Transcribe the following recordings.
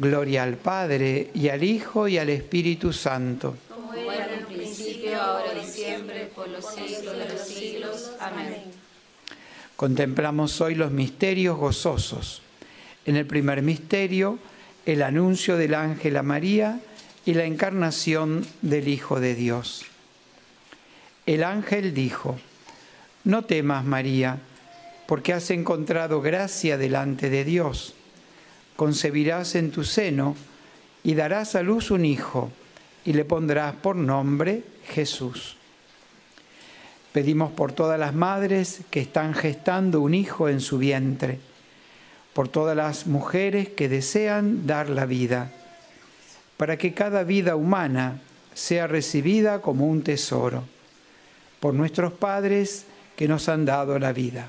Gloria al Padre y al Hijo y al Espíritu Santo. Como era en el principio, ahora y siempre, por los siglos de los siglos. Amén. Contemplamos hoy los misterios gozosos. En el primer misterio, el anuncio del ángel a María y la encarnación del Hijo de Dios. El ángel dijo, no temas María, porque has encontrado gracia delante de Dios. Concebirás en tu seno y darás a luz un hijo y le pondrás por nombre Jesús. Pedimos por todas las madres que están gestando un hijo en su vientre, por todas las mujeres que desean dar la vida, para que cada vida humana sea recibida como un tesoro, por nuestros padres que nos han dado la vida.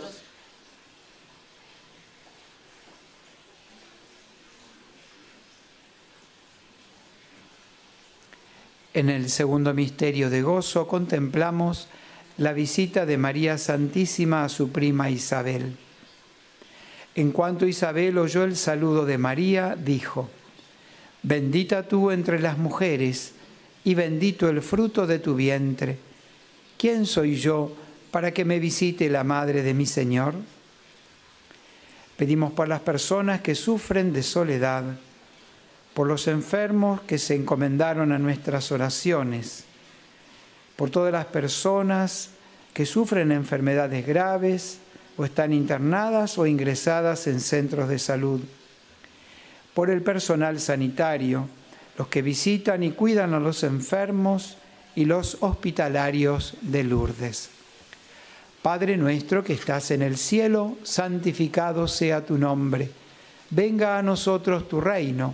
En el segundo misterio de gozo contemplamos la visita de María Santísima a su prima Isabel. En cuanto Isabel oyó el saludo de María, dijo, Bendita tú entre las mujeres, y bendito el fruto de tu vientre. ¿Quién soy yo para que me visite la madre de mi Señor? Pedimos por las personas que sufren de soledad, por los enfermos que se encomendaron a nuestras oraciones, por todas las personas que sufren enfermedades graves o están internadas o ingresadas en centros de salud, por el personal sanitario, los que visitan y cuidan a los enfermos y los hospitalarios de Lourdes. Padre nuestro que estás en el cielo, santificado sea tu nombre. Venga a nosotros tu reino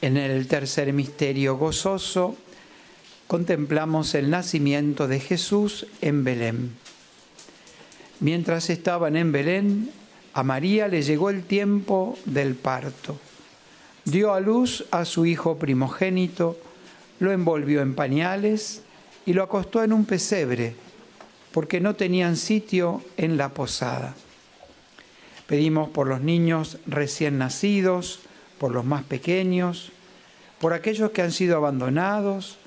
En el tercer misterio gozoso, contemplamos el nacimiento de Jesús en Belén. Mientras estaban en Belén, a María le llegó el tiempo del parto. Dio a luz a su hijo primogénito, lo envolvió en pañales y lo acostó en un pesebre, porque no tenían sitio en la posada. Pedimos por los niños recién nacidos, por los más pequeños, por aquellos que han sido abandonados,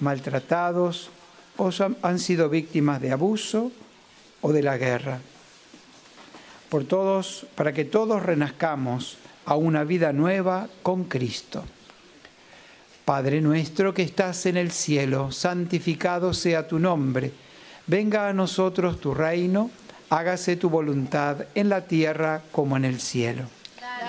maltratados o han sido víctimas de abuso o de la guerra. Por todos, para que todos renazcamos a una vida nueva con Cristo. Padre nuestro que estás en el cielo, santificado sea tu nombre. Venga a nosotros tu reino, hágase tu voluntad en la tierra como en el cielo.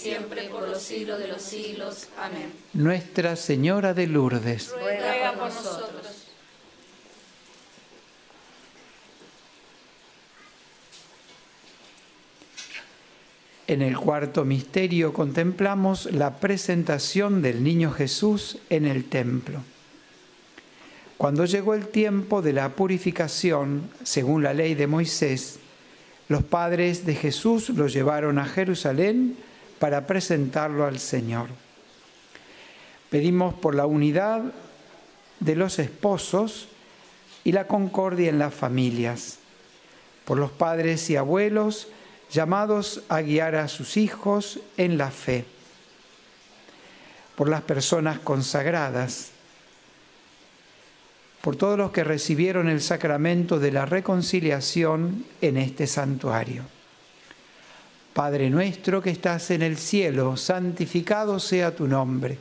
Siempre, por los siglos de los siglos. Amén. Nuestra Señora de Lourdes. Ruega por nosotros. En el cuarto misterio contemplamos la presentación del niño Jesús en el templo. Cuando llegó el tiempo de la purificación, según la ley de Moisés, los padres de Jesús lo llevaron a Jerusalén para presentarlo al Señor. Pedimos por la unidad de los esposos y la concordia en las familias, por los padres y abuelos, llamados a guiar a sus hijos en la fe, por las personas consagradas, por todos los que recibieron el sacramento de la reconciliación en este santuario. Padre nuestro que estás en el cielo, santificado sea tu nombre.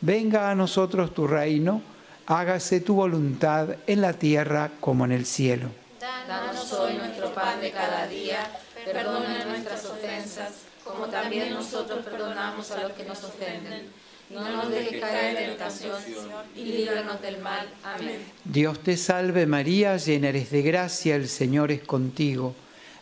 Venga a nosotros tu reino, hágase tu voluntad en la tierra como en el cielo. Danos hoy nuestro pan de cada día perdona nuestras ofensas, como también nosotros perdonamos a los que nos ofenden. No nos dejes caer en tentación y líbranos del mal. Amén. Dios te salve María, llena eres de gracia, el Señor es contigo.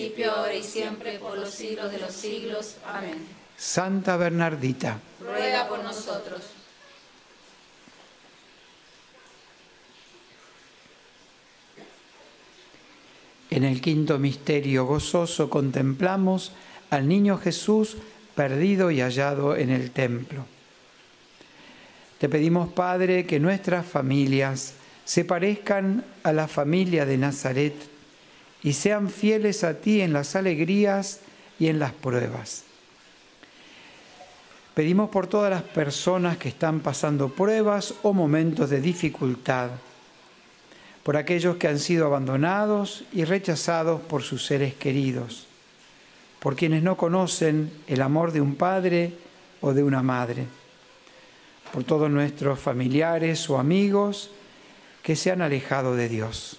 principio, ahora y siempre, por los siglos de los siglos. Amén. Santa Bernardita, ruega por nosotros. En el quinto misterio gozoso contemplamos al niño Jesús perdido y hallado en el templo. Te pedimos, Padre, que nuestras familias se parezcan a la familia de Nazaret y sean fieles a ti en las alegrías y en las pruebas. Pedimos por todas las personas que están pasando pruebas o momentos de dificultad por aquellos que han sido abandonados y rechazados por sus seres queridos, por quienes no conocen el amor de un padre o de una madre, por todos nuestros familiares o amigos que se han alejado de Dios.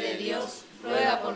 de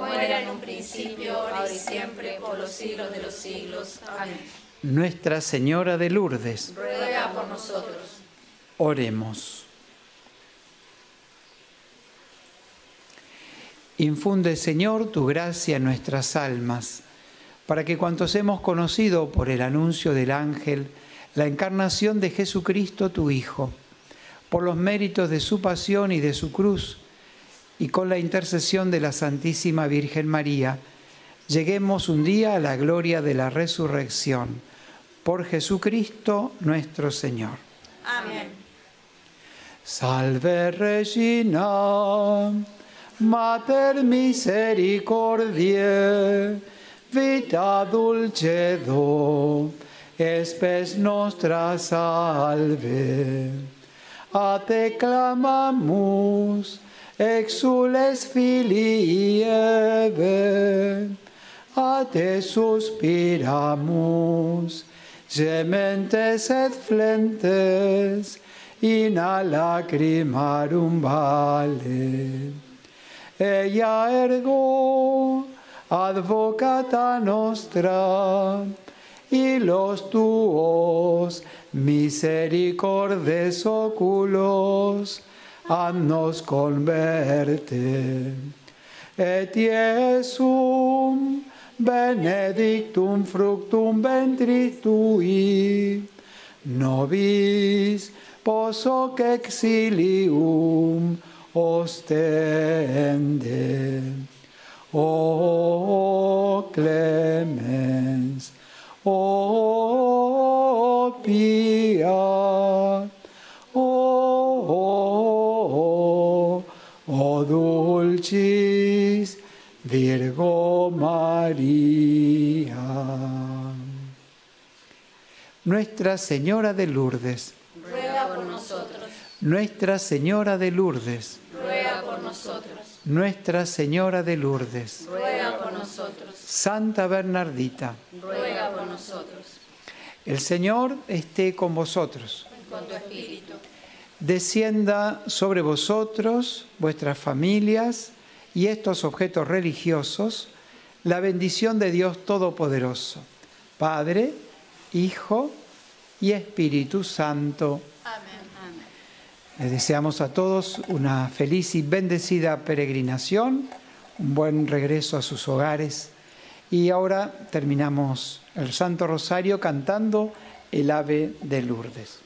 Como era en un principio, ahora y siempre, por los siglos de los siglos. Amén. Nuestra Señora de Lourdes, Ruega por nosotros. oremos. Infunde, Señor, tu gracia en nuestras almas, para que cuantos hemos conocido por el anuncio del ángel la encarnación de Jesucristo, tu Hijo, por los méritos de su pasión y de su cruz, y con la intercesión de la Santísima Virgen María, lleguemos un día a la gloria de la resurrección. Por Jesucristo nuestro Señor. Amén. Salve Regina, Mater misericordiae, vita dulcedo, espes nostra salve. A te clamamus, exules filii Eve, a te suspiramus, gementes et flentes, in a lacrimarum vale. Ella ergo, advocata nostra, y los tuos misericordes oculos, nos converte. Et Iesum benedictum fructum ventris tui, nobis posoc exilium ostende. O clemens, o pia, dulcis Virgo María. Nuestra Señora de Lourdes. Ruega por nosotros. Nuestra Señora de Lourdes. Ruega por nosotros. Nuestra Señora de Lourdes. Ruega por nosotros. Santa Bernardita. Ruega por nosotros. El Señor esté con vosotros. Con tu espíritu. Descienda sobre vosotros, vuestras familias y estos objetos religiosos la bendición de Dios Todopoderoso, Padre, Hijo y Espíritu Santo. Amén. Les deseamos a todos una feliz y bendecida peregrinación, un buen regreso a sus hogares y ahora terminamos el Santo Rosario cantando el ave de Lourdes.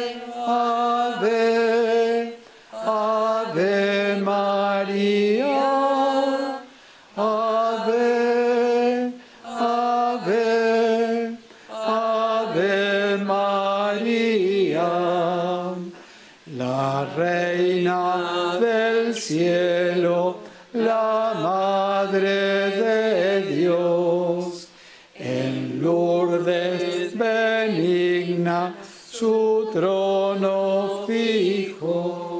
fijo.